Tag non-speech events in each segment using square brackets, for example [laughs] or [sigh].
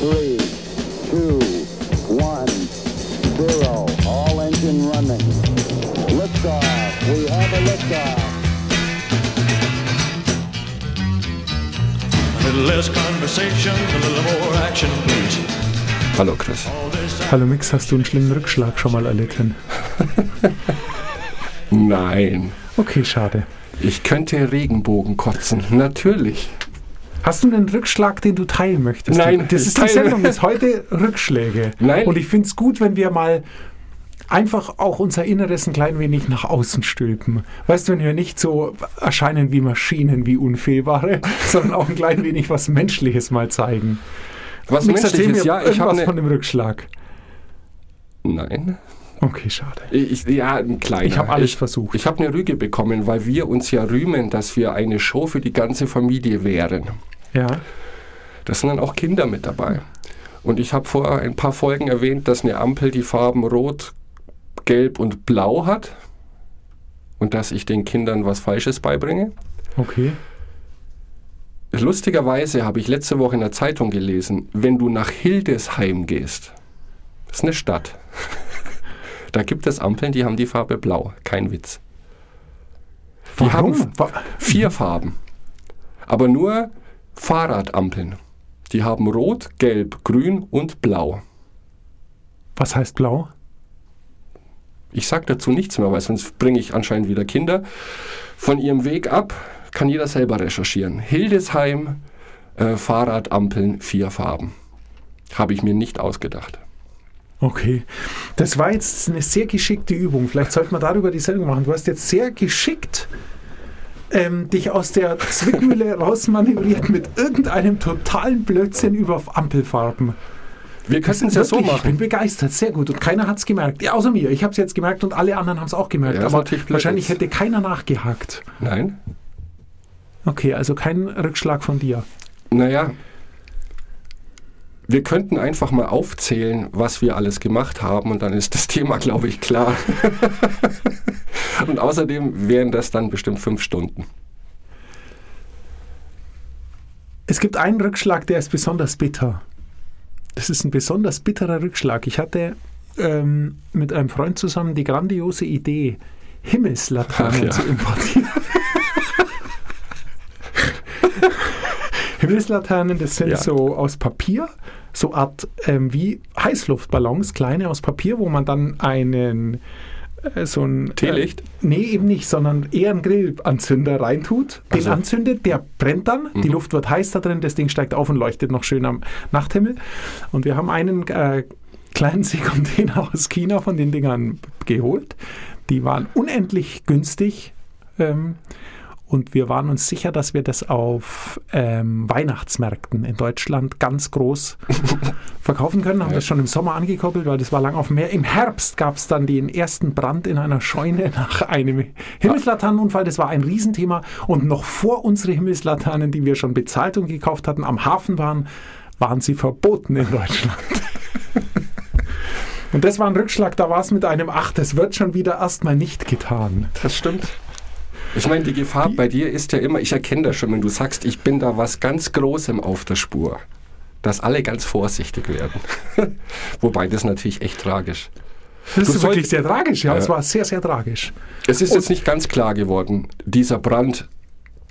three, two, one, zero. All engine running. Liftoff. We have a liftoff. A little less conversation, a little more action, please. Hallo Chris. Hallo Mix, hast du einen schlimmen Rückschlag schon mal erlitten? [laughs] Nein. Okay, schade. Ich könnte Regenbogen kotzen. Natürlich. Hast du einen Rückschlag, den du teilen möchtest? Nein, Das ist die Sendung, ist heute Rückschläge. Nein. Und ich finde es gut, wenn wir mal einfach auch unser Inneres ein klein wenig nach außen stülpen. Weißt du, wenn wir nicht so erscheinen wie Maschinen, wie Unfehlbare, [laughs] sondern auch ein klein wenig was Menschliches mal zeigen. Was erzähl menschliches? Ja, ich habe irgendwas von dem Rückschlag. Nein. Okay, schade. Ich, ja, ein kleiner. Ich habe alles ich, versucht. Ich habe eine Rüge bekommen, weil wir uns ja rühmen, dass wir eine Show für die ganze Familie wären. Ja. Da sind dann auch Kinder mit dabei. Und ich habe vor ein paar Folgen erwähnt, dass eine Ampel die Farben Rot, Gelb und Blau hat. Und dass ich den Kindern was Falsches beibringe. Okay. Lustigerweise habe ich letzte Woche in der Zeitung gelesen, wenn du nach Hildesheim gehst, das ist eine Stadt, [laughs] da gibt es Ampeln, die haben die Farbe Blau. Kein Witz. Die Warum? haben vier Farben. Aber nur Fahrradampeln. Die haben Rot, Gelb, Grün und Blau. Was heißt blau? Ich sage dazu nichts mehr, weil sonst bringe ich anscheinend wieder Kinder von ihrem Weg ab. Kann jeder selber recherchieren. Hildesheim, äh, Fahrradampeln, vier Farben. Habe ich mir nicht ausgedacht. Okay. Das war jetzt eine sehr geschickte Übung. Vielleicht sollten wir darüber die Sendung machen. Du hast jetzt sehr geschickt ähm, dich aus der Zwickmühle rausmanövriert mit irgendeinem totalen Blödsinn über Ampelfarben. Wir könnten es ja so Wirklich, Ich bin machen. begeistert, sehr gut. Und keiner hat es gemerkt. Ja, außer mir. Ich habe es jetzt gemerkt und alle anderen haben es auch gemerkt. Ja, aber wahrscheinlich hätte keiner nachgehakt. Nein? Okay, also kein Rückschlag von dir. Naja, wir könnten einfach mal aufzählen, was wir alles gemacht haben und dann ist das Thema, glaube ich, klar. [laughs] [laughs] und außerdem wären das dann bestimmt fünf Stunden. Es gibt einen Rückschlag, der ist besonders bitter. Das ist ein besonders bitterer Rückschlag. Ich hatte ähm, mit einem Freund zusammen die grandiose Idee, Himmelslaternen ja. zu importieren. [laughs] Himmelslaternen, das sind Ja. so aus Papier, so Art ähm, wie Heißluftballons, kleine aus Papier, wo man dann einen so ein Teelicht? Äh, nee, eben nicht, sondern eher einen Grillanzünder reintut, den Also. anzündet, der brennt dann, die Luft wird heiß da drin, das Ding steigt auf und leuchtet noch schön am Nachthimmel. Und wir haben einen äh, kleinen [laughs] Seekontainer aus China von den Dingern geholt. Die waren unendlich günstig. Ähm, und wir waren uns sicher, dass wir das auf ähm, Weihnachtsmärkten in Deutschland ganz groß [laughs] verkaufen können. Haben das schon im Sommer angekoppelt, weil das war lang auf dem Meer. Im Herbst gab es dann den ersten Brand in einer Scheune [laughs] nach einem Himmelslaternenunfall. Das war ein Riesenthema. Und noch vor unsere Himmelslaternen, die wir schon bezahlt und gekauft hatten, am Hafen waren, waren sie verboten in Deutschland. [laughs] Und das war ein Rückschlag, da war es mit einem Ach, das wird schon wieder erstmal nicht getan. Das stimmt. Ich meine, die Gefahr bei dir ist ja immer, ich erkenne das schon, wenn du sagst, ich bin da was ganz Großem auf der Spur, dass alle ganz vorsichtig werden. [laughs] Wobei das natürlich echt tragisch. Das Du ist wirklich sehr tragisch, ja. Ja. Es war sehr, sehr tragisch. Es ist jetzt nicht ganz klar geworden, dieser Brand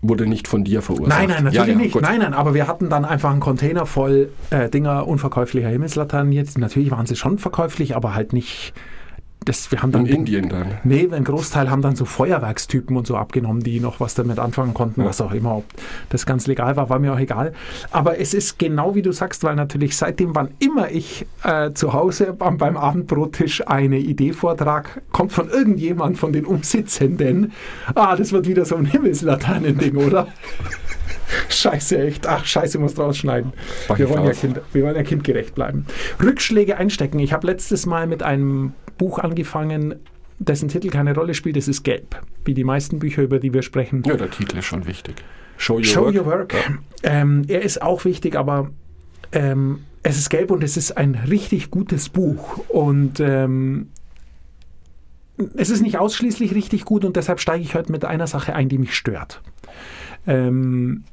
wurde nicht von dir verursacht. Nein, nein, natürlich Ja, ja, nicht. gut. Nein, nein, aber wir hatten dann einfach einen Container voll äh, Dinger unverkäuflicher Himmelslaternen jetzt. Natürlich waren sie schon verkäuflich, aber halt nicht. Das, wir haben dann In Indien dann. Nee, ein Großteil haben dann so Feuerwerkstypen und so abgenommen, die noch was damit anfangen konnten, Ja. was auch immer. Ob das ganz legal war, war mir auch egal. Aber es ist genau wie du sagst, weil natürlich seitdem, wann immer ich äh, zu Hause beim, beim Abendbrottisch eine Idee vortrag, kommt von irgendjemand von den Umsitzenden, ah, das wird wieder so ein Himmelslaternending, oder? [laughs] Scheiße, echt. Ach, scheiße, muss rausschneiden. Wir wollen, ja kind, wir wollen ja kindgerecht bleiben. Rückschläge einstecken. Ich habe letztes Mal mit einem Buch angefangen, dessen Titel keine Rolle spielt. Es ist gelb. Wie die meisten Bücher, über die wir sprechen. Ja, der Titel ist schon wichtig. Show Your Show Work. Your Work. Ähm, er ist auch wichtig, aber ähm, es ist gelb und es ist ein richtig gutes Buch. Und ähm, es ist nicht ausschließlich richtig gut und deshalb steige ich heute mit einer Sache ein, die mich stört. Ähm,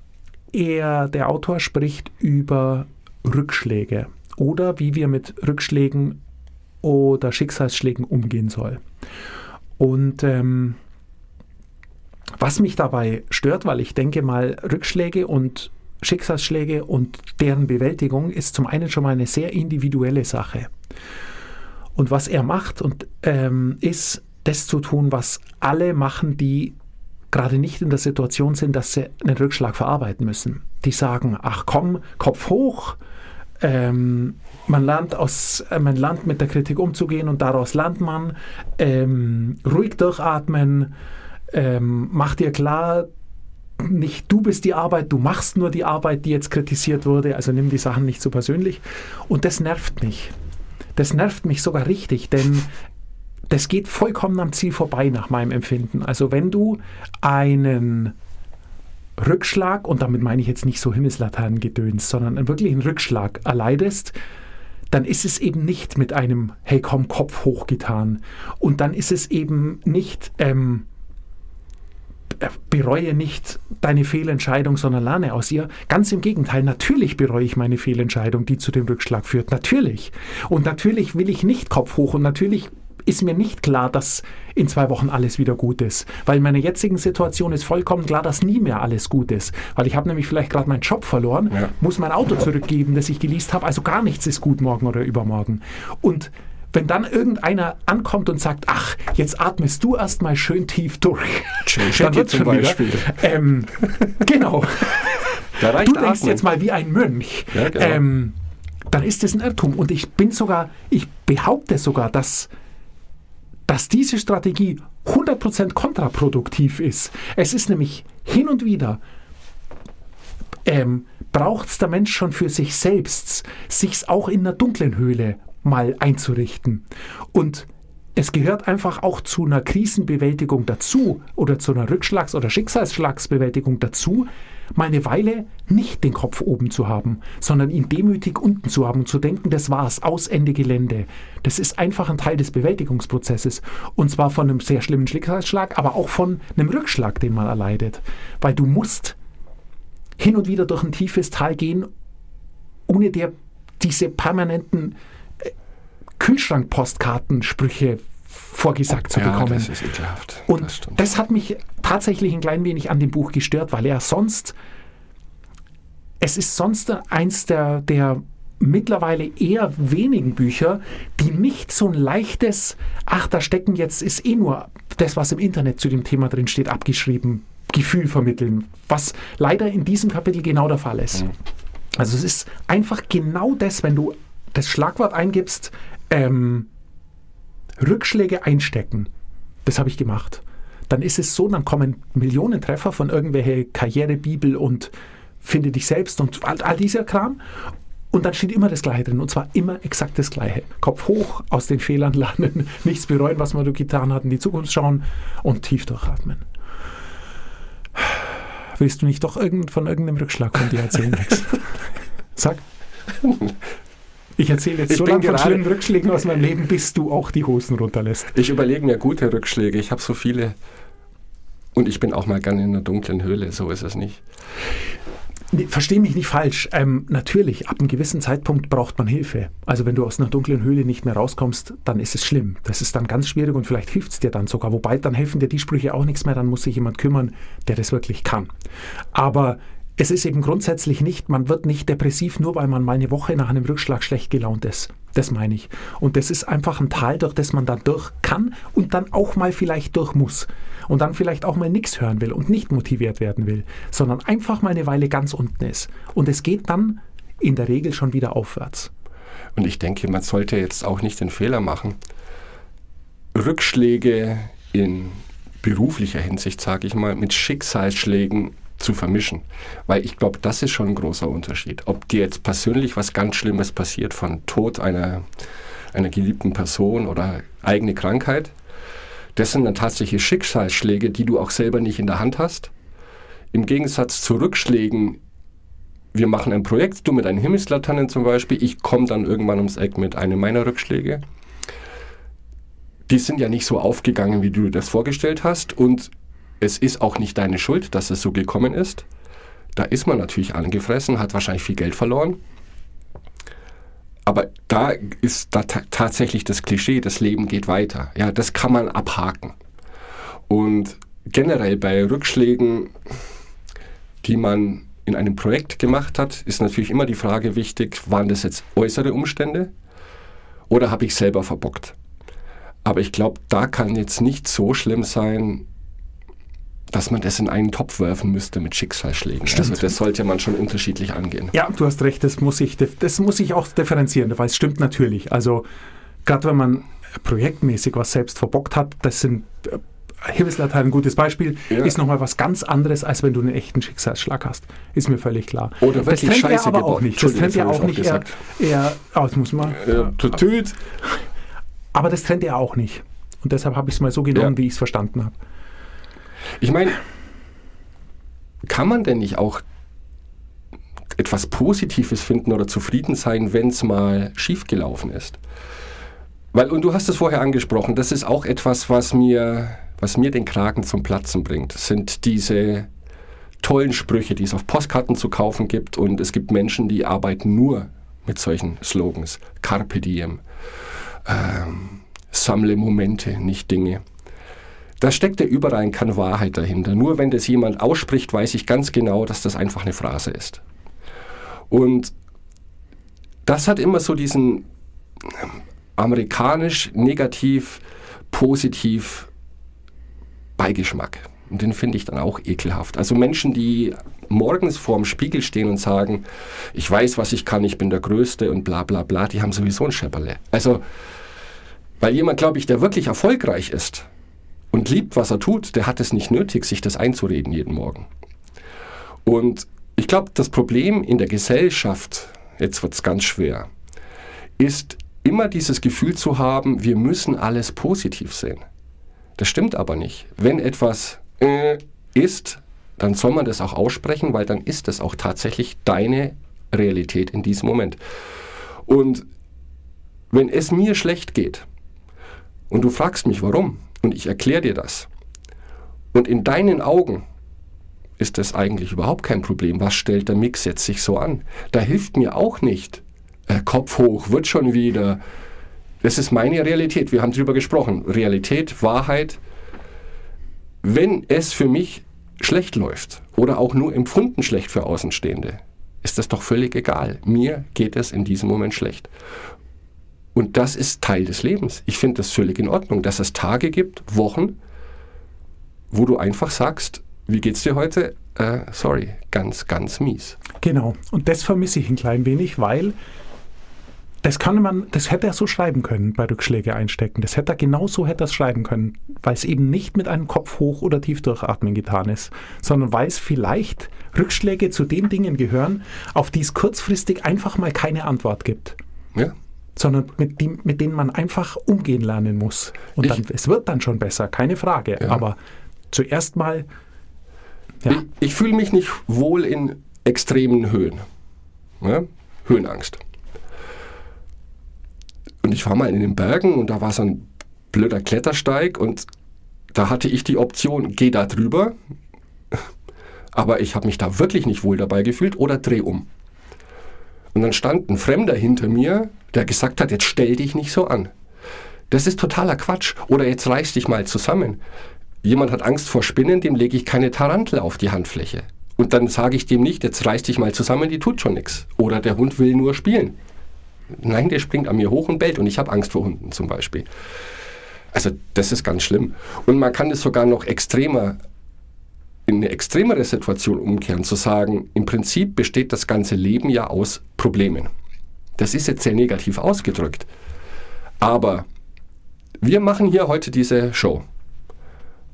er, der Autor, spricht über Rückschläge oder wie wir mit Rückschlägen oder Schicksalsschlägen umgehen soll. Und ähm, was mich dabei stört, weil ich denke mal, Rückschläge und Schicksalsschläge und deren Bewältigung ist zum einen schon mal eine sehr individuelle Sache. Und was er macht und ähm, ist, das zu tun, was alle machen, die gerade nicht in der Situation sind, dass sie einen Rückschlag verarbeiten müssen. Die sagen, ach komm, Kopf hoch, ähm, man, lernt aus, äh, man lernt mit der Kritik umzugehen und daraus lernt man, ähm, ruhig durchatmen, ähm, mach dir klar, nicht du bist die Arbeit, du machst nur die Arbeit, die jetzt kritisiert wurde, also nimm die Sachen nicht so persönlich. Und das nervt mich. Das nervt mich sogar richtig, denn das geht vollkommen am Ziel vorbei nach meinem Empfinden. Also wenn du einen Rückschlag, und damit meine ich jetzt nicht so Himmelslaternengedöns, sondern einen wirklichen Rückschlag erleidest, dann ist es eben nicht mit einem Hey komm, Kopf hochgetan. Und dann ist es eben nicht ähm, bereue nicht deine Fehlentscheidung, sondern lerne aus ihr. Ganz im Gegenteil, natürlich bereue ich meine Fehlentscheidung, die zu dem Rückschlag führt. Natürlich. Und natürlich will ich nicht Kopf hoch und natürlich ist mir nicht klar, dass in zwei Wochen alles wieder gut ist. Weil in meiner jetzigen Situation ist vollkommen klar, dass nie mehr alles gut ist. Weil ich habe nämlich vielleicht gerade meinen Job verloren, ja. muss mein Auto zurückgeben, das ich geleast habe. Also gar nichts ist gut morgen oder übermorgen. Und wenn dann irgendeiner ankommt und sagt, ach, jetzt atmest du erstmal schön tief durch. [laughs] dann wird zum Beispiel. Ähm, genau. du denkst atmen. jetzt mal wie ein Mönch. Ja, genau. ähm, dann ist das ein Irrtum. Und ich bin sogar, ich behaupte sogar, dass, dass diese Strategie 100% kontraproduktiv ist. Es ist nämlich hin und wieder ähm, braucht es der Mensch schon für sich selbst, sich auch in einer dunklen Höhle mal einzurichten. Und es gehört einfach auch zu einer Krisenbewältigung dazu oder zu einer Rückschlags- oder Schicksalsschlagsbewältigung dazu, mal eine Weile nicht den Kopf oben zu haben, sondern ihn demütig unten zu haben und zu denken, das war's, aus Ende Gelände. Das ist einfach ein Teil des Bewältigungsprozesses. Und zwar von einem sehr schlimmen Schicksalsschlag, aber auch von einem Rückschlag, den man erleidet. Weil du musst hin und wieder durch ein tiefes Tal gehen, ohne dir diese permanenten Kühlschrank-Postkartensprüche vorgesagt zu ja, bekommen. Das ist ekelhaft. Und das, das, hat mich tatsächlich ein klein wenig an dem Buch gestört, weil er sonst, es ist sonst eins der, der mittlerweile eher wenigen Bücher, die nicht so ein leichtes, ach, da stecken jetzt, ist eh nur das, was im Internet zu dem Thema drin steht, abgeschrieben, Gefühl vermitteln, was leider in diesem Kapitel genau der Fall ist. Mhm. Also es ist einfach genau das, wenn du das Schlagwort eingibst, ähm, Rückschläge einstecken. Das habe ich gemacht. Dann ist es so, dann kommen Millionen Treffer von irgendwelche Karrierebibel und finde dich selbst und all, all dieser Kram. Und dann steht immer das Gleiche drin. Und zwar immer exakt das Gleiche. Kopf hoch, aus den Fehlern lernen, [laughs] nichts bereuen, was man getan hat, in die Zukunft schauen und tief durchatmen. Willst du nicht doch irgend, von irgendeinem Rückschlag von dir erzählen, Max? Sag. [laughs] Ich erzähle jetzt ich so lange von schlimmen Rückschlägen aus meinem Leben, bis du auch die Hosen runterlässt. Ich überlege mir gute Rückschläge. Ich habe so viele. Und ich bin auch mal gerne in einer dunklen Höhle, so ist es nicht. Nee, Verstehe mich nicht falsch. Ähm, natürlich, ab einem gewissen Zeitpunkt braucht man Hilfe. Also wenn du aus einer dunklen Höhle nicht mehr rauskommst, dann ist es schlimm. Das ist dann ganz schwierig und vielleicht hilft es dir dann sogar. Wobei, dann helfen dir die Sprüche auch nichts mehr, dann muss sich jemand kümmern, der das wirklich kann. Aber es ist eben grundsätzlich nicht, man wird nicht depressiv, nur weil man mal eine Woche nach einem Rückschlag schlecht gelaunt ist. Das meine ich. Und das ist einfach ein Tal, durch das man dann durch kann und dann auch mal vielleicht durch muss. Und dann vielleicht auch mal nichts hören will und nicht motiviert werden will, sondern einfach mal eine Weile ganz unten ist. Und es geht dann in der Regel schon wieder aufwärts. Und ich denke, man sollte jetzt auch nicht den Fehler machen, Rückschläge in beruflicher Hinsicht, sage ich mal, mit Schicksalsschlägen zu vermischen. Weil ich glaube, das ist schon ein großer Unterschied. Ob dir jetzt persönlich was ganz Schlimmes passiert, von Tod einer, einer geliebten Person oder eigene Krankheit, das sind dann tatsächlich Schicksalsschläge, die du auch selber nicht in der Hand hast. Im Gegensatz zu Rückschlägen, wir machen ein Projekt, du mit deinen Himmelslaternen zum Beispiel, ich komme dann irgendwann ums Eck mit einem meiner Rückschläge. Die sind ja nicht so aufgegangen, wie du das vorgestellt hast und es ist auch nicht deine Schuld, dass es so gekommen ist. Da ist man natürlich angefressen, hat wahrscheinlich viel Geld verloren. Aber da ist da tatsächlich das Klischee, das Leben geht weiter. Ja, das kann man abhaken. Und generell bei Rückschlägen, die man in einem Projekt gemacht hat, ist natürlich immer die Frage wichtig, waren das jetzt äußere Umstände oder habe ich selber verbockt? Aber ich glaube, da kann jetzt nicht so schlimm sein, dass man das in einen Topf werfen müsste mit Schicksalsschlägen. Stimmt. Also das sollte man schon unterschiedlich angehen. Ja, du hast recht, das muss ich, das muss ich auch differenzieren, weil es stimmt natürlich. Also gerade wenn man projektmäßig was selbst verbockt hat, das sind äh, Himmelslatein ein gutes Beispiel, Ja. ist nochmal was ganz anderes, als wenn du einen echten Schicksalsschlag hast. Ist mir völlig klar. Oder das wirklich trennt ja Scheiße aber gebaut. auch nicht. Das trennt ja auch das nicht eher, eher oh, das muss man, Äh, tutüt. aber das trennt ja auch nicht. Und deshalb habe ich es mal so genommen, Ja. wie ich es verstanden habe. Ich meine, kann man denn nicht auch etwas Positives finden oder zufrieden sein, wenn es mal schiefgelaufen ist? Weil, und du hast es vorher angesprochen, das ist auch etwas, was mir, was mir den Kragen zum Platzen bringt. Sind diese tollen Sprüche, die es auf Postkarten zu kaufen gibt. Und es gibt Menschen, die arbeiten nur mit solchen Slogans. Carpe diem. Ähm, sammle Momente, nicht Dinge. Da steckt ja überall ein Kern Wahrheit dahinter. Nur wenn das jemand ausspricht, weiß ich ganz genau, dass das einfach eine Phrase ist. Und das hat immer so diesen ähm, amerikanisch negativ, positiv Beigeschmack. Und den finde ich dann auch ekelhaft. Also Menschen, die morgens vorm Spiegel stehen und sagen, ich weiß, was ich kann, ich bin der Größte und bla bla bla, die haben sowieso ein Schepperle. Also, weil jemand, glaube ich, der wirklich erfolgreich ist und liebt, was er tut, der hat es nicht nötig, sich das einzureden jeden Morgen. Und ich glaube, das Problem in der Gesellschaft, jetzt wird es ganz schwer, ist immer dieses Gefühl zu haben, wir müssen alles positiv sehen. Das stimmt aber nicht. Wenn etwas äh, ist, dann soll man das auch aussprechen, weil dann ist es auch tatsächlich deine Realität in diesem Moment. Und wenn es mir schlecht geht und du fragst mich warum und ich erkläre dir das und in deinen Augen ist das eigentlich überhaupt kein Problem. Was stellt der Mix jetzt sich so an? Da hilft mir auch nicht. Äh, Kopf hoch, wird schon wieder. Das ist meine Realität. Wir haben drüber gesprochen. Realität, Wahrheit. Wenn es für mich schlecht läuft oder auch nur empfunden schlecht für Außenstehende, ist das doch völlig egal. Mir geht es in diesem Moment schlecht. Und das ist Teil des Lebens. Ich finde das völlig in Ordnung, dass es Tage gibt, Wochen, wo du einfach sagst, wie geht's dir heute? Äh, sorry, ganz, ganz mies. Genau. Und das vermisse ich ein klein wenig, weil das kann man, das hätte er so schreiben können bei Rückschläge einstecken. Das hätte er genau so hätte er schreiben können, weil es eben nicht mit einem Kopf hoch oder tief durchatmen getan ist, sondern weil es vielleicht Rückschläge zu den Dingen gehören, auf die es kurzfristig einfach mal keine Antwort gibt, Ja? Sondern mit, die, mit denen man einfach umgehen lernen muss. Und Ich- dann, es wird dann schon besser, keine Frage. Ja. Aber zuerst mal, ja, Ich, ich fühle mich nicht wohl in extremen Höhen. Ja? Höhenangst. Und ich war mal in den Bergen und da war so ein blöder Klettersteig und da hatte ich die Option, geh da drüber, aber ich habe mich da wirklich nicht wohl dabei gefühlt oder dreh um. Und dann stand ein Fremder hinter mir, der gesagt hat, jetzt stell dich nicht so an. Das ist totaler Quatsch. Oder jetzt reiß dich mal zusammen. Jemand hat Angst vor Spinnen, dem lege ich keine Tarantel auf die Handfläche. Und dann sage ich dem nicht, jetzt reiß dich mal zusammen, die tut schon nichts. Oder der Hund will nur spielen. Nein, der springt an mir hoch und bellt und ich habe Angst vor Hunden zum Beispiel. Also das ist ganz schlimm. Und man kann es sogar noch extremer, in eine extremere Situation umkehren, zu sagen, im Prinzip besteht das ganze Leben ja aus Problemen. Das ist jetzt sehr negativ ausgedrückt. Aber wir machen hier heute diese Show.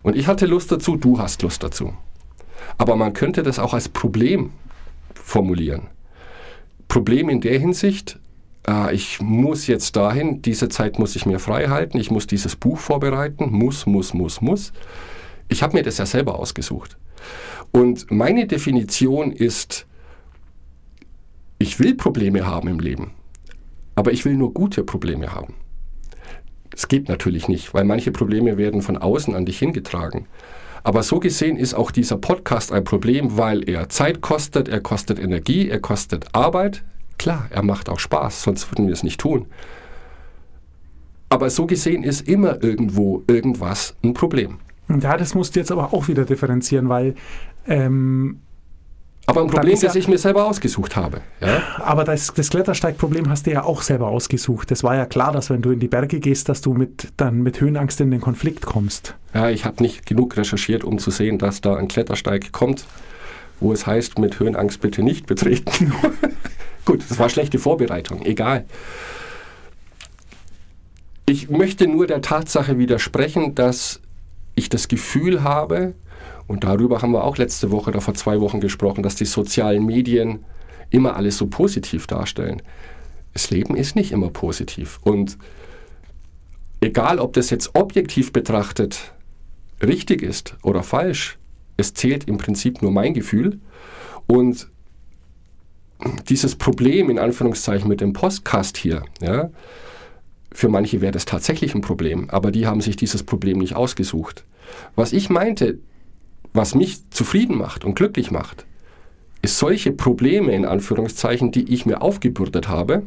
Und ich hatte Lust dazu, du hast Lust dazu. Aber man könnte das auch als Problem formulieren. Problem in der Hinsicht, ah, ich muss jetzt dahin, diese Zeit muss ich mir frei halten, ich muss dieses Buch vorbereiten, muss, muss, muss, muss. Ich habe mir das ja selber ausgesucht. Und meine Definition ist, ich will Probleme haben im Leben, aber ich will nur gute Probleme haben. Es geht natürlich nicht, weil manche Probleme werden von außen an dich hingetragen. Aber so gesehen ist auch dieser Podcast ein Problem, weil er Zeit kostet, er kostet Energie, er kostet Arbeit. Klar, er macht auch Spaß, sonst würden wir es nicht tun. Aber so gesehen ist immer irgendwo irgendwas ein Problem. Ja, das musst du jetzt aber auch wieder differenzieren, weil ähm, Aber ein Problem, ist ja- das ich mir selber ausgesucht habe. Ja? Aber das, das Klettersteigproblem hast du ja auch selber ausgesucht. Es war ja klar, dass wenn du in die Berge gehst, dass du mit, dann mit Höhenangst in den Konflikt kommst. Ja, ich habe nicht genug recherchiert, um zu sehen, dass da ein Klettersteig kommt, wo es heißt, mit Höhenangst bitte nicht betreten. [laughs] Gut, das war schlechte Vorbereitung, egal. Ich möchte nur der Tatsache widersprechen, dass ich das Gefühl habe, und darüber haben wir auch letzte Woche oder vor zwei Wochen gesprochen, dass die sozialen Medien immer alles so positiv darstellen. Das Leben ist nicht immer positiv. Und egal, ob das jetzt objektiv betrachtet richtig ist oder falsch, es zählt im Prinzip nur mein Gefühl. Und dieses Problem in Anführungszeichen mit dem Podcast hier, ja, für manche wäre das tatsächlich ein Problem, aber die haben sich dieses Problem nicht ausgesucht. Was ich meinte, was mich zufrieden macht und glücklich macht, ist solche Probleme in Anführungszeichen, die ich mir aufgebürdet habe,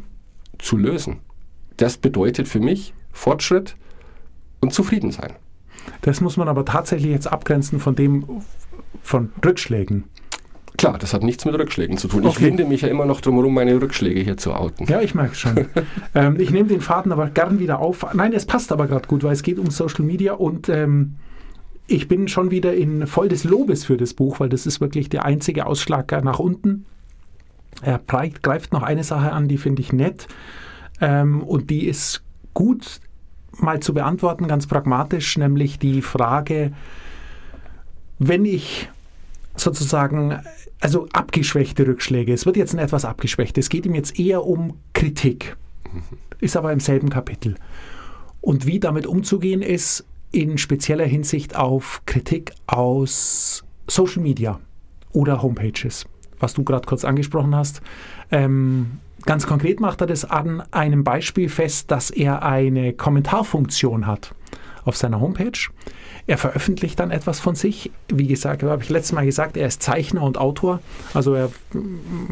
zu lösen. Das bedeutet für mich Fortschritt und Zufriedensein. Das muss man aber tatsächlich jetzt abgrenzen von dem, von Rückschlägen. Klar, das hat nichts mit Rückschlägen zu tun. Ich Okay. winde mich ja immer noch drum herum, meine Rückschläge hier zu outen. Ja, ich merke schon. [laughs] ähm, ich nehme den Faden aber gern wieder auf. Nein, es passt aber gerade gut, weil es geht um Social Media und ähm, ich bin schon wieder in voll des Lobes für das Buch, weil das ist wirklich der einzige Ausschlag nach unten. Er greift noch eine Sache an, die finde ich nett ähm, und die ist gut mal zu beantworten, ganz pragmatisch, nämlich die Frage, wenn ich sozusagen, also abgeschwächte Rückschläge. Es wird jetzt ein etwas abgeschwächt. Es geht ihm jetzt eher um Kritik. Ist aber im selben Kapitel. Und wie damit umzugehen ist, in spezieller Hinsicht auf Kritik aus Social Media oder Homepages, was du gerade kurz angesprochen hast. Ähm, ganz konkret macht er das an einem Beispiel fest, dass er eine Kommentarfunktion hat auf seiner Homepage. Er veröffentlicht dann etwas von sich. Wie gesagt, habe ich letztes Mal gesagt, er ist Zeichner und Autor. Also er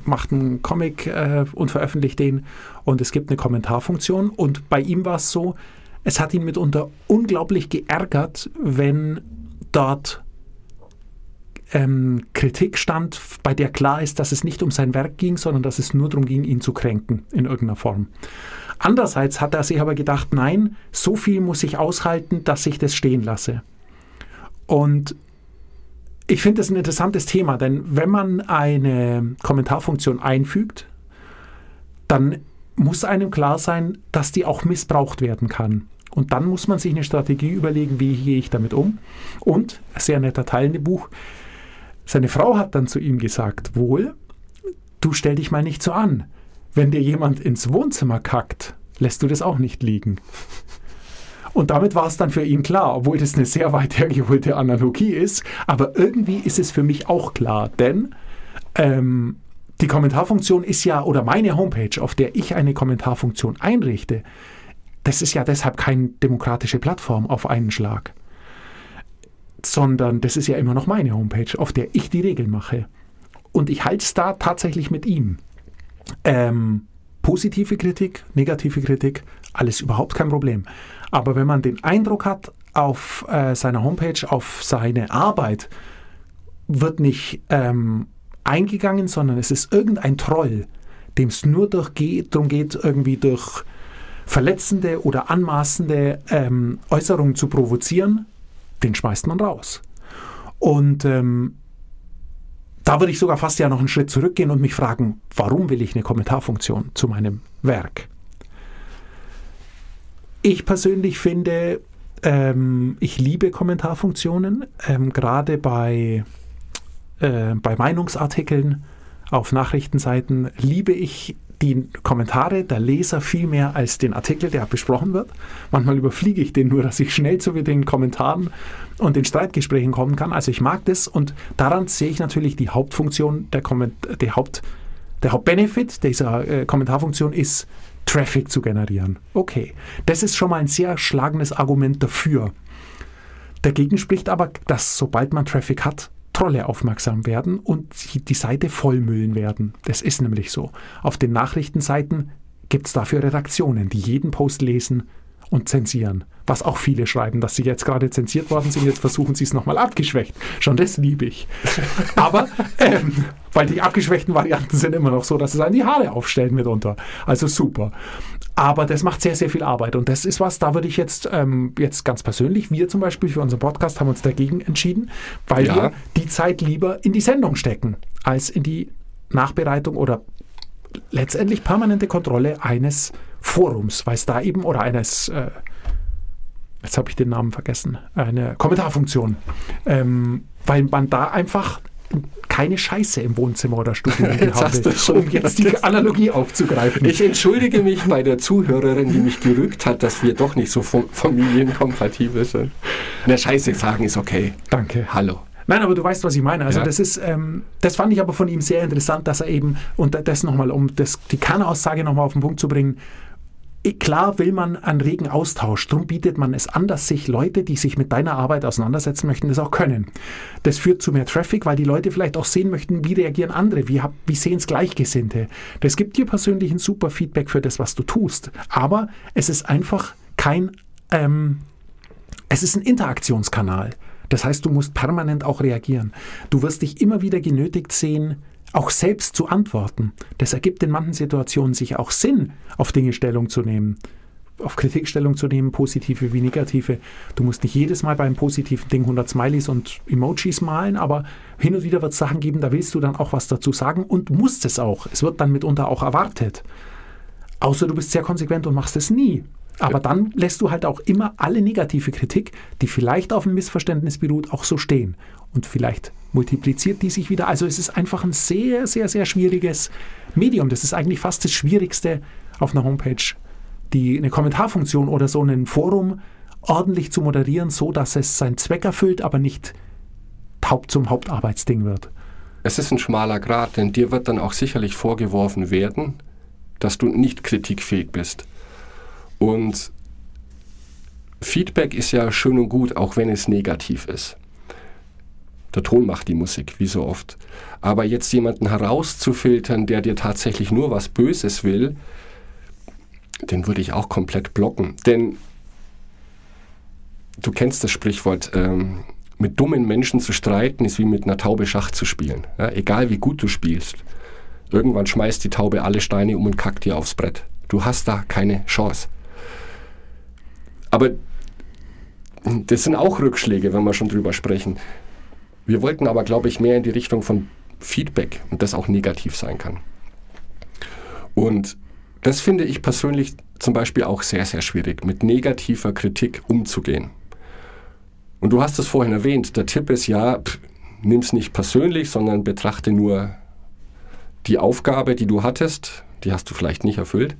macht einen Comic äh, und veröffentlicht den und es gibt eine Kommentarfunktion. Und bei ihm war es so, es hat ihn mitunter unglaublich geärgert, wenn dort ähm, Kritik stand, bei der klar ist, dass es nicht um sein Werk ging, sondern dass es nur darum ging, ihn zu kränken in irgendeiner Form. Andererseits hat er sich aber gedacht, nein, so viel muss ich aushalten, dass ich das stehen lasse. Und ich finde das ein interessantes Thema, denn wenn man eine Kommentarfunktion einfügt, dann muss einem klar sein, dass die auch missbraucht werden kann. Und dann muss man sich eine Strategie überlegen, wie gehe ich damit um. Und, sehr netter Teil in dem Buch, seine Frau hat dann zu ihm gesagt, wohl, du stell dich mal nicht so an. Wenn dir jemand ins Wohnzimmer kackt, lässt du das auch nicht liegen. Und damit war es dann für ihn klar, obwohl das eine sehr weit hergeholte Analogie ist, aber irgendwie ist es für mich auch klar, denn ähm, die Kommentarfunktion ist ja, oder meine Homepage, auf der ich eine Kommentarfunktion einrichte, das ist ja deshalb keine demokratische Plattform auf einen Schlag, sondern das ist ja immer noch meine Homepage, auf der ich die Regeln mache. Und ich halte es da tatsächlich mit ihm. Ähm, positive Kritik, negative Kritik, alles überhaupt kein Problem. Aber wenn man den Eindruck hat, auf äh, seiner Homepage, auf seine Arbeit wird nicht ähm, eingegangen, sondern es ist irgendein Troll, dem es nur durch geht, darum geht, irgendwie durch verletzende oder anmaßende ähm, Äußerungen zu provozieren, den schmeißt man raus. Und ähm, da würde ich sogar fast ja noch einen Schritt zurückgehen und mich fragen, warum will ich eine Kommentarfunktion zu meinem Werk? Ich persönlich finde, ähm, ich liebe Kommentarfunktionen, ähm, gerade bei, äh, bei Meinungsartikeln auf Nachrichtenseiten liebe ich die Kommentare der Leser viel mehr als den Artikel, der besprochen wird. Manchmal überfliege ich den nur, dass ich schnell zu den Kommentaren und den Streitgesprächen kommen kann. Also ich mag das und daran sehe ich natürlich die Hauptfunktion der Komment der Haupt der Hauptbenefit dieser äh, Kommentarfunktion ist Traffic zu generieren. Okay, das ist schon mal ein sehr schlagendes Argument dafür. Dagegen spricht aber, dass sobald man Traffic hat, Trolle aufmerksam werden und die Seite vollmüllen werden. Das ist nämlich so. Auf den Nachrichtenseiten gibt es dafür Redaktionen, die jeden Post lesen und zensieren. Was auch viele schreiben, dass sie jetzt gerade zensiert worden sind, jetzt versuchen sie es nochmal abgeschwächt. Schon das liebe ich. [laughs] Aber, ähm, weil die abgeschwächten Varianten sind immer noch so, dass es an die Haare aufstellen mitunter. Also super. Aber das macht sehr, sehr viel Arbeit. Und das ist was, da würde ich jetzt, ähm, jetzt ganz persönlich, wir zum Beispiel für unseren Podcast haben uns dagegen entschieden, weil Ja. wir die Zeit lieber in die Sendung stecken, als in die Nachbereitung oder letztendlich permanente Kontrolle eines Forums, weil es da eben, oder eines, äh, jetzt habe ich den Namen vergessen, eine Kommentarfunktion, ähm, weil man da einfach keine Scheiße im Wohnzimmer oder Studio [laughs] will, du schon um jetzt die Analogie aufzugreifen. Ich entschuldige mich bei der Zuhörerin, die mich gerügt hat, dass wir doch nicht so fam- familienkompatibel sind. Na, Scheiße sagen ist okay. Danke. Hallo. Nein, aber du weißt, was ich meine. Also Ja. das ist, ähm, das fand ich aber von ihm sehr interessant, dass er eben, und das nochmal, um das, die Kernaussage nochmal auf den Punkt zu bringen, klar will man einen regen Austausch, darum bietet man es an, dass sich Leute, die sich mit deiner Arbeit auseinandersetzen möchten, das auch können. Das führt zu mehr Traffic, weil die Leute vielleicht auch sehen möchten, wie reagieren andere, wie, wie sehen es Gleichgesinnte. Das gibt dir persönlich ein super Feedback für das, was du tust. Aber es ist einfach kein ähm, es ist ein Interaktionskanal. Das heißt, du musst permanent auch reagieren. Du wirst dich immer wieder genötigt sehen, auch selbst zu antworten. Das ergibt in manchen Situationen sicher auch Sinn, auf Dinge Stellung zu nehmen, auf Kritik Stellung zu nehmen, positive wie negative. Du musst nicht jedes Mal beim positiven Ding 100 Smileys und Emojis malen, aber hin und wieder wird es Sachen geben, da willst du dann auch was dazu sagen und musst es auch. Es wird dann mitunter auch erwartet. Außer du bist sehr konsequent und machst es nie. Aber dann lässt du halt auch immer alle negative Kritik, die vielleicht auf einem Missverständnis beruht, auch so stehen. Und vielleicht multipliziert die sich wieder. Also es ist einfach ein sehr, sehr, sehr schwieriges Medium. Das ist eigentlich fast das Schwierigste auf einer Homepage, die eine Kommentarfunktion oder so ein Forum ordentlich zu moderieren, so dass es seinen Zweck erfüllt, aber nicht Haupt zum Hauptarbeitsding wird. Es ist ein schmaler Grat, denn dir wird dann auch sicherlich vorgeworfen werden, dass du nicht kritikfähig bist. Und Feedback ist ja schön und gut, auch wenn es negativ ist. Der Ton macht die Musik, wie so oft. Aber jetzt jemanden herauszufiltern, der dir tatsächlich nur was Böses will, den würde ich auch komplett blocken. Denn du kennst das Sprichwort, ähm, mit dummen Menschen zu streiten ist wie mit einer Taube Schach zu spielen. Ja, egal wie gut du spielst. Irgendwann schmeißt die Taube alle Steine um und kackt dir aufs Brett. Du hast da keine Chance. Aber das sind auch Rückschläge, wenn wir schon drüber sprechen. Wir wollten aber, glaube ich, mehr in die Richtung von Feedback und das auch negativ sein kann. Und das finde ich persönlich zum Beispiel auch sehr, sehr schwierig, mit negativer Kritik umzugehen. Und du hast es vorhin erwähnt, der Tipp ist ja, nimm es nicht persönlich, sondern betrachte nur die Aufgabe, die du hattest, die hast du vielleicht nicht erfüllt.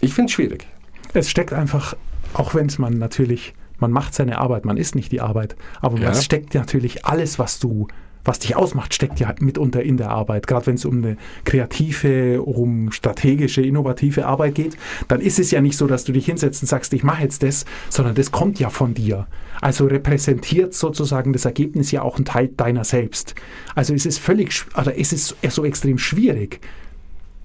Ich finde es schwierig. Es steckt einfach, auch wenn es man natürlich, man macht seine Arbeit, man ist nicht die Arbeit, aber Ja. es steckt natürlich alles, was du, was dich ausmacht, steckt ja mitunter in der Arbeit. Gerade wenn es um eine kreative, um strategische, innovative Arbeit geht, dann ist es ja nicht so, dass du dich hinsetzt und sagst, ich mache jetzt das, sondern das kommt ja von dir. Also repräsentiert sozusagen das Ergebnis ja auch ein Teil deiner selbst. Also es ist völlig, oder es ist so extrem schwierig,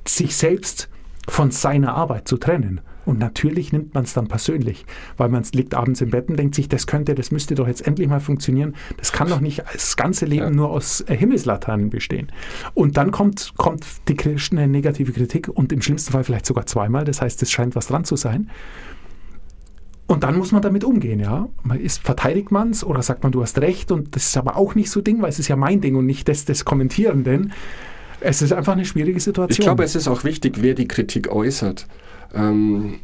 sich selbst von seiner Arbeit zu trennen. Und natürlich nimmt man es dann persönlich, weil man liegt abends im Bett und denkt sich, das könnte, das müsste doch jetzt endlich mal funktionieren. Das kann doch nicht das ganze Leben Ja. nur aus äh, Himmelslaternen bestehen. Und dann kommt, kommt die eine negative Kritik und im schlimmsten Fall vielleicht sogar zweimal. Das heißt, es scheint was dran zu sein. Und dann muss man damit umgehen, ja. Man ist, verteidigt man es oder sagt man, du hast recht und das ist aber auch nicht so Ding, weil es ist ja mein Ding und nicht das des Kommentierenden. Es ist einfach eine schwierige Situation. Ich glaube, es ist auch wichtig, wer die Kritik äußert. Ähm,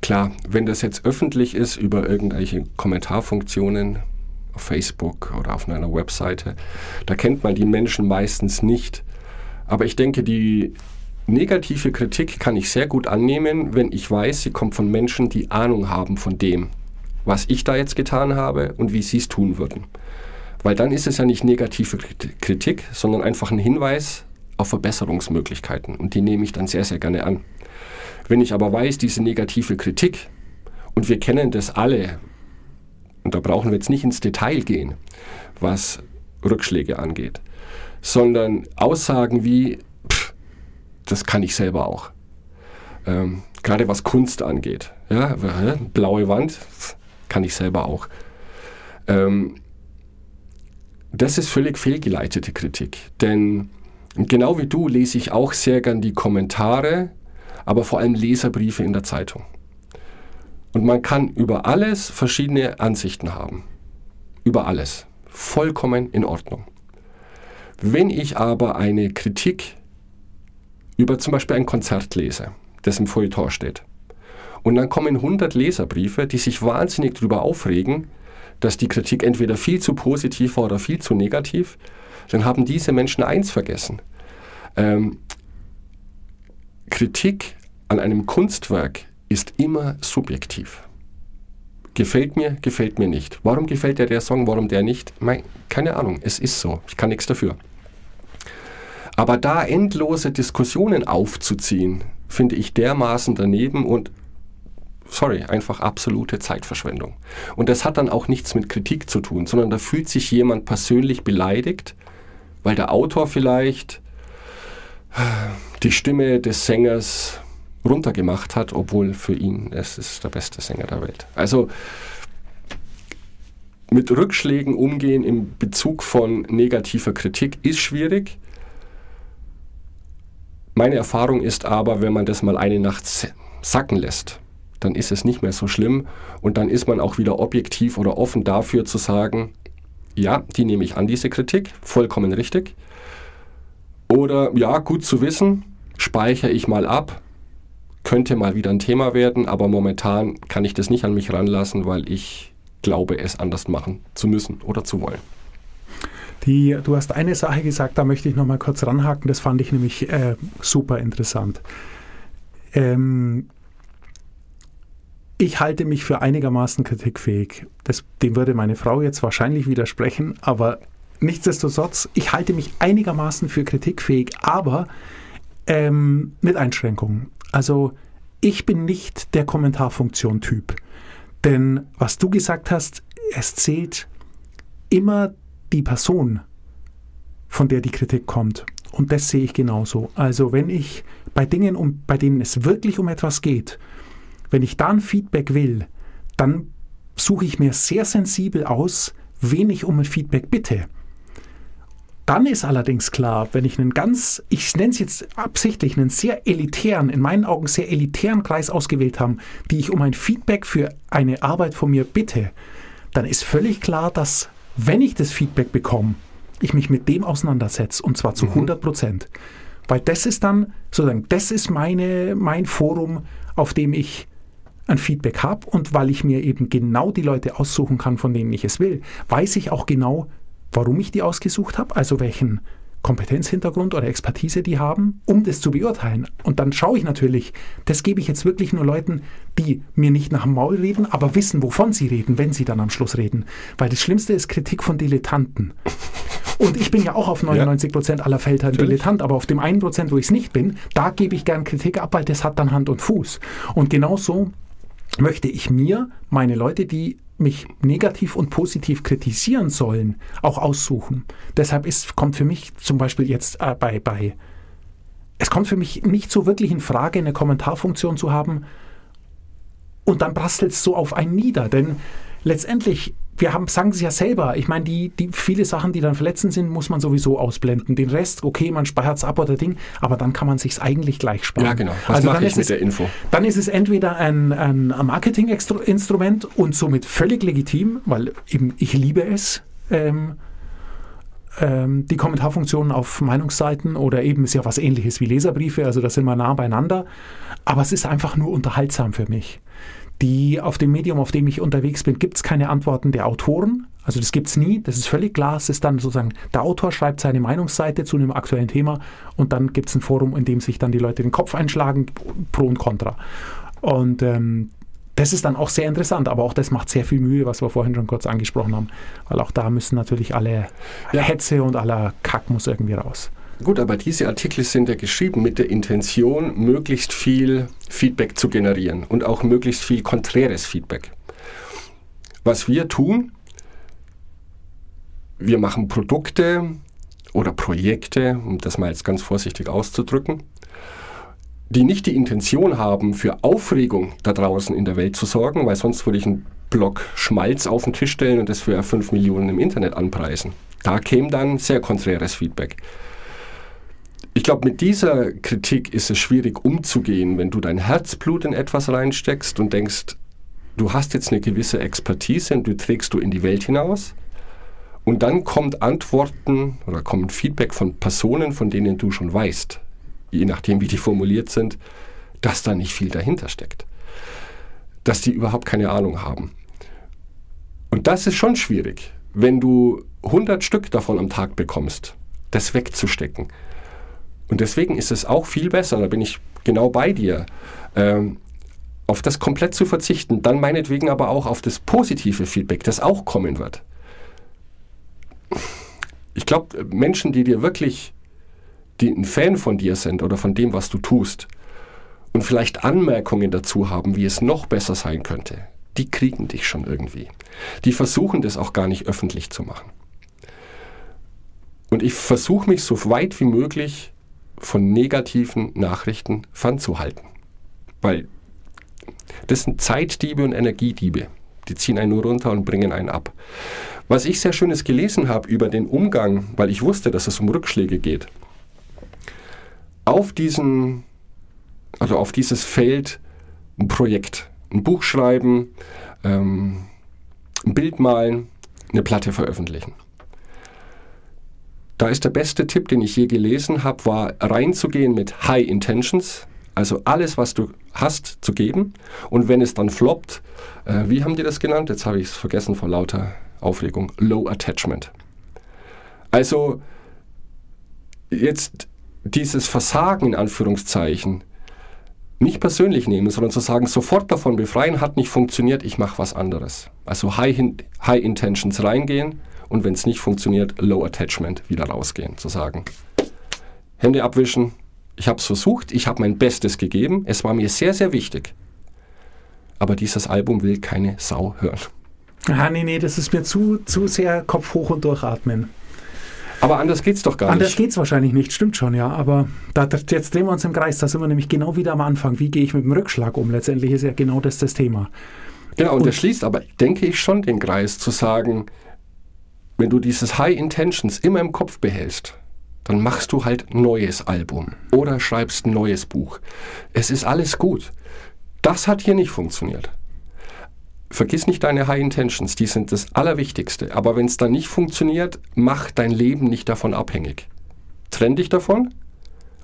klar, wenn das jetzt öffentlich ist über irgendwelche Kommentarfunktionen auf Facebook oder auf einer Webseite, da kennt man die Menschen meistens nicht. Aber ich denke, die negative Kritik kann ich sehr gut annehmen, wenn ich weiß, sie kommt von Menschen, die Ahnung haben von dem, was ich da jetzt getan habe und wie sie es tun würden. Weil dann ist es ja nicht negative Krit- Kritik, sondern einfach ein Hinweis auf Verbesserungsmöglichkeiten und die nehme ich dann sehr, sehr gerne an. Wenn ich aber weiß, diese negative Kritik, und wir kennen das alle, und da brauchen wir jetzt nicht ins Detail gehen, was Rückschläge angeht, sondern Aussagen wie, pff, das kann ich selber auch. Ähm, gerade was Kunst angeht. Ja, blaue Wand kann ich selber auch. Ähm, das ist völlig fehlgeleitete Kritik. Denn genau wie du lese ich auch sehr gern die Kommentare, aber vor allem Leserbriefe in der Zeitung. Und man kann über alles verschiedene Ansichten haben. Über alles. Vollkommen in Ordnung. Wenn ich aber eine Kritik über zum Beispiel ein Konzert lese, das im Feuilleton steht, und dann kommen 100 Leserbriefe, die sich wahnsinnig darüber aufregen, dass die Kritik entweder viel zu positiv war oder viel zu negativ, dann haben diese Menschen eins vergessen. Ähm, Kritik an einem Kunstwerk ist immer subjektiv. Gefällt mir, gefällt mir nicht. Warum gefällt dir der Song, warum der nicht? Mein, keine Ahnung, es ist so. Ich kann nichts dafür. Aber da endlose Diskussionen aufzuziehen, finde ich dermaßen daneben und sorry, einfach absolute Zeitverschwendung. Und das hat dann auch nichts mit Kritik zu tun, sondern da fühlt sich jemand persönlich beleidigt, weil der Autor vielleicht die Stimme des Sängers runtergemacht hat, obwohl für ihn es ist der beste Sänger der Welt. Also mit Rückschlägen umgehen im Bezug von negativer Kritik ist schwierig. Meine Erfahrung ist aber, wenn man das mal eine Nacht sacken lässt, dann ist es nicht mehr so schlimm und dann ist man auch wieder objektiv oder offen dafür zu sagen, ja, die nehme ich an, diese Kritik, vollkommen richtig. Oder ja, gut zu wissen, speichere ich mal ab, könnte mal wieder ein Thema werden, aber momentan kann ich das nicht an mich ranlassen, weil ich glaube, es anders machen zu müssen oder zu wollen. Die, du hast eine Sache gesagt, da möchte ich noch mal kurz ranhaken, das fand ich nämlich äh, super interessant. Ähm, ich halte mich für einigermaßen kritikfähig. Das, dem würde meine Frau jetzt wahrscheinlich widersprechen, aber nichtsdestotrotz, ich halte mich einigermaßen für kritikfähig, aber ähm, mit Einschränkungen. Also ich bin nicht der Kommentarfunktion-Typ. Denn was du gesagt hast, es zählt immer die Person, von der die Kritik kommt. Und das sehe ich genauso. Also wenn ich bei Dingen, um, bei denen es wirklich um etwas geht, wenn ich dann Feedback will, dann suche ich mir sehr sensibel aus, wen ich um ein Feedback bitte. Dann ist allerdings klar, wenn ich einen ganz, ich nenne es jetzt absichtlich, einen sehr elitären, in meinen Augen sehr elitären Kreis ausgewählt habe, die ich um ein Feedback für eine Arbeit von mir bitte, dann ist völlig klar, dass, wenn ich das Feedback bekomme, ich mich mit dem auseinandersetze und zwar zu 100 mhm. Prozent. Weil das ist dann sozusagen, das ist meine, mein Forum, auf dem ich ein Feedback habe und weil ich mir eben genau die Leute aussuchen kann, von denen ich es will, weiß ich auch genau, warum ich die ausgesucht habe, also welchen Kompetenzhintergrund oder Expertise die haben, um das zu beurteilen. Und dann schaue ich natürlich, das gebe ich jetzt wirklich nur Leuten, die mir nicht nach dem Maul reden, aber wissen, wovon sie reden, wenn sie dann am Schluss reden. Weil das Schlimmste ist Kritik von Dilettanten. Und ich bin ja auch auf 99 Prozent aller Fälle ein Dilettant, aber auf dem einen Prozent, wo ich es nicht bin, da gebe ich gern Kritik ab, weil das hat dann Hand und Fuß. Und genauso möchte ich mir meine Leute, die mich negativ und positiv kritisieren sollen, auch aussuchen. Deshalb ist, kommt für mich zum Beispiel jetzt äh, bei, bei, es kommt für mich nicht so wirklich in Frage, eine Kommentarfunktion zu haben und dann brastelt es so auf einen nieder, denn letztendlich wir haben, sagen sie ja selber, ich meine, die, die viele Sachen, die dann verletzend sind, muss man sowieso ausblenden. Den Rest, okay, man speichert es ab oder Ding, aber dann kann man sich eigentlich gleich sparen. Ja, genau. Was also mache ich mit es, der Info? Dann ist es entweder ein, ein Marketinginstrument und somit völlig legitim, weil eben ich liebe es, ähm, ähm, die Kommentarfunktionen auf Meinungsseiten oder eben ist ja was ähnliches wie Leserbriefe, also da sind wir nah beieinander, aber es ist einfach nur unterhaltsam für mich. Die auf dem Medium, auf dem ich unterwegs bin, gibt es keine Antworten der Autoren. Also das gibt es nie, das ist völlig klar. Es ist dann sozusagen, der Autor schreibt seine Meinungsseite zu einem aktuellen Thema und dann gibt es ein Forum, in dem sich dann die Leute den Kopf einschlagen, pro und contra. Und ähm, das ist dann auch sehr interessant, aber auch das macht sehr viel Mühe, was wir vorhin schon kurz angesprochen haben, weil auch da müssen natürlich alle ja. Hetze und aller Kack muss irgendwie raus. Gut, aber diese Artikel sind ja geschrieben mit der Intention, möglichst viel Feedback zu generieren und auch möglichst viel konträres Feedback. Was wir tun, wir machen Produkte oder Projekte, um das mal jetzt ganz vorsichtig auszudrücken, die nicht die Intention haben, für Aufregung da draußen in der Welt zu sorgen, weil sonst würde ich einen Block Schmalz auf den Tisch stellen und das für 5 Millionen im Internet anpreisen. Da käme dann sehr konträres Feedback. Ich glaube, mit dieser Kritik ist es schwierig umzugehen, wenn du dein Herzblut in etwas reinsteckst und denkst, du hast jetzt eine gewisse Expertise und du trägst du in die Welt hinaus. Und dann kommt Antworten oder kommt Feedback von Personen, von denen du schon weißt, je nachdem wie die formuliert sind, dass da nicht viel dahinter steckt. Dass die überhaupt keine Ahnung haben. Und das ist schon schwierig, wenn du 100 Stück davon am Tag bekommst, das wegzustecken. Und deswegen ist es auch viel besser, da bin ich genau bei dir, ähm, auf das komplett zu verzichten, dann meinetwegen aber auch auf das positive Feedback, das auch kommen wird. Ich glaube, Menschen, die dir wirklich, die ein Fan von dir sind oder von dem, was du tust und vielleicht Anmerkungen dazu haben, wie es noch besser sein könnte, die kriegen dich schon irgendwie. Die versuchen das auch gar nicht öffentlich zu machen. Und ich versuche mich so weit wie möglich von negativen Nachrichten fernzuhalten. Weil das sind Zeitdiebe und Energiediebe. Die ziehen einen nur runter und bringen einen ab. Was ich sehr schönes gelesen habe über den Umgang, weil ich wusste, dass es um Rückschläge geht, auf diesen, also auf dieses Feld ein Projekt, ein Buch schreiben, ähm, ein Bild malen, eine Platte veröffentlichen. Da ist der beste Tipp, den ich je gelesen habe, war reinzugehen mit High Intentions, also alles, was du hast, zu geben. Und wenn es dann floppt, äh, wie haben die das genannt? Jetzt habe ich es vergessen vor lauter Aufregung. Low Attachment. Also jetzt dieses Versagen in Anführungszeichen nicht persönlich nehmen, sondern zu sagen, sofort davon befreien, hat nicht funktioniert, ich mache was anderes. Also High, High Intentions reingehen und wenn es nicht funktioniert, Low Attachment wieder rausgehen, zu sagen. Hände abwischen, ich habe es versucht, ich habe mein Bestes gegeben, es war mir sehr, sehr wichtig. Aber dieses Album will keine Sau hören. Ah, nee, nee, das ist mir zu, zu sehr Kopf hoch und durchatmen. Aber anders geht's doch gar Anders nicht. geht's wahrscheinlich nicht, stimmt schon, ja. Aber da, jetzt drehen wir uns im Kreis, da sind wir nämlich genau wieder am Anfang. Wie gehe ich mit dem Rückschlag um? Letztendlich ist ja genau das das Thema. Genau, und, Und- der schließt aber, denke ich, schon den Kreis zu sagen, wenn du dieses High Intentions immer im Kopf behältst, dann machst du halt neues Album oder schreibst ein neues Buch. Es ist alles gut. Das hat hier nicht funktioniert. Vergiss nicht deine High Intentions, die sind das Allerwichtigste. Aber wenn es dann nicht funktioniert, mach dein Leben nicht davon abhängig. Trenn dich davon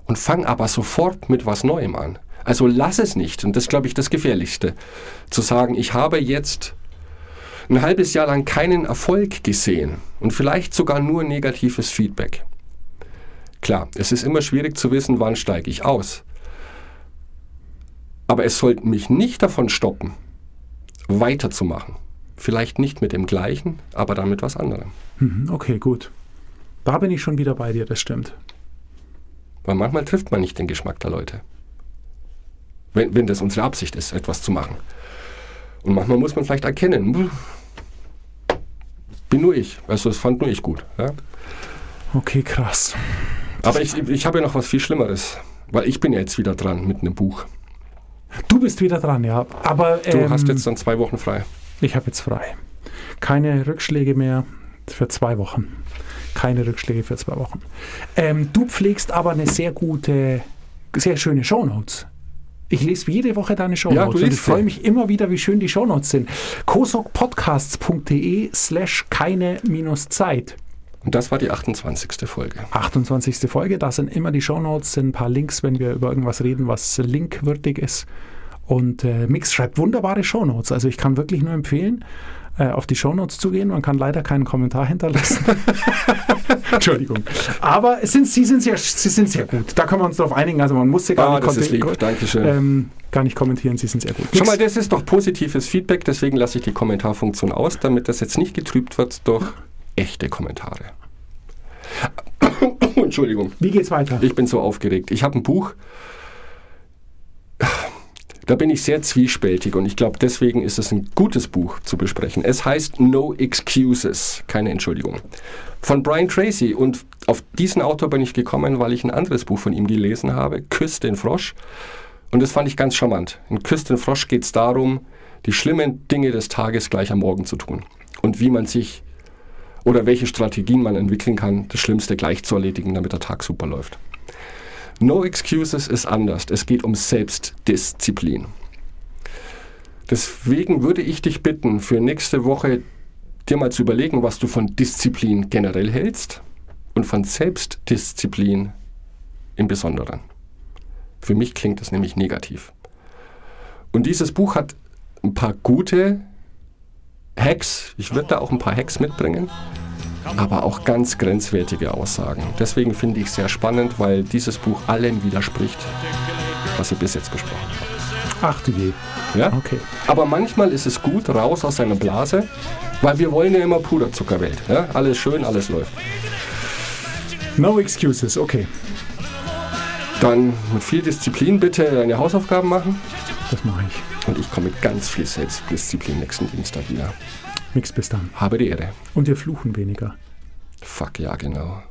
und fang aber sofort mit was Neuem an. Also lass es nicht. Und das glaube ich, das Gefährlichste. Zu sagen, ich habe jetzt ein halbes Jahr lang keinen Erfolg gesehen und vielleicht sogar nur negatives Feedback. Klar, es ist immer schwierig zu wissen, wann steige ich aus. Aber es sollte mich nicht davon stoppen, weiterzumachen. Vielleicht nicht mit dem gleichen, aber dann mit was anderem. Mhm, okay, gut. Da bin ich schon wieder bei dir, das stimmt. Weil manchmal trifft man nicht den Geschmack der Leute. Wenn, wenn das unsere Absicht ist, etwas zu machen. Und manchmal muss man vielleicht erkennen, "Puh, bin nur ich. Also das fand nur ich gut. Ja? Okay, krass. Aber ich, ich habe ja noch was viel Schlimmeres. Weil ich bin ja jetzt wieder dran mit einem Buch. Du bist wieder dran, ja. Aber Du ähm, hast jetzt dann zwei Wochen frei. ich habe jetzt frei. Keine Rückschläge mehr für zwei Wochen. Keine Rückschläge für zwei Wochen. Ähm, du pflegst aber eine sehr gute, sehr schöne Shownotes. Ich lese jede Woche deine Shownotes Ja, und ich freue mich immer wieder, wie schön die Shownotes sind. kosokpodcasts.de slash keine minus Zeit. Und das war die 28. Folge. 28. Folge. Da sind immer die Shownotes, sind ein paar Links, wenn wir über irgendwas reden, was linkwürdig ist. Und äh, Mix schreibt wunderbare Shownotes. Also ich kann wirklich nur empfehlen, äh, auf die Shownotes zu gehen. Man kann leider keinen Kommentar hinterlassen. [laughs] Entschuldigung. Aber es sind, sie, sind sehr, sie sind sehr gut. Da können wir uns darauf einigen. Also man muss sie gar, Ah, nicht, das ist lieb. Dankeschön. ähm, gar nicht kommentieren. Sie sind sehr gut. Schon mal, das ist doch positives Feedback, deswegen lasse ich die Kommentarfunktion aus, damit das jetzt nicht getrübt wird durch echte Kommentare. [coughs] Entschuldigung. Wie geht's weiter? Ich bin so aufgeregt. Ich habe ein Buch, da bin ich sehr zwiespältig und ich glaube, deswegen ist es ein gutes Buch zu besprechen. Es heißt No Excuses, keine Entschuldigung. Von Brian Tracy und auf diesen Autor bin ich gekommen, weil ich ein anderes Buch von ihm gelesen habe, Küss den Frosch. Und das fand ich ganz charmant. In Küss den Frosch geht es darum, die schlimmen Dinge des Tages gleich am Morgen zu tun. Und wie man sich oder welche Strategien man entwickeln kann, das Schlimmste gleich zu erledigen, damit der Tag super läuft. No Excuses ist anders. Es geht um Selbstdisziplin. Deswegen würde ich dich bitten, für nächste Woche dir mal zu überlegen, was du von Disziplin generell hältst und von Selbstdisziplin im Besonderen. Für mich klingt das nämlich negativ. Und dieses Buch hat ein paar gute Hacks. Ich würde da auch ein paar Hacks mitbringen, aber auch ganz grenzwertige Aussagen. Deswegen finde ich es sehr spannend, weil dieses Buch allem widerspricht, was wir bis jetzt besprochen haben. Ach du je. Ja? Okay. Aber manchmal ist es gut, raus aus seiner Blase, weil wir wollen ja immer Puderzuckerwelt. Ja? Alles schön, alles läuft. No excuses, okay. Dann mit viel Disziplin bitte deine Hausaufgaben machen. Das mache ich. Und ich komme mit ganz viel Selbstdisziplin nächsten Dienstag wieder. Nix bis dann. Habe die Ehre. Und wir fluchen weniger. Fuck ja, genau.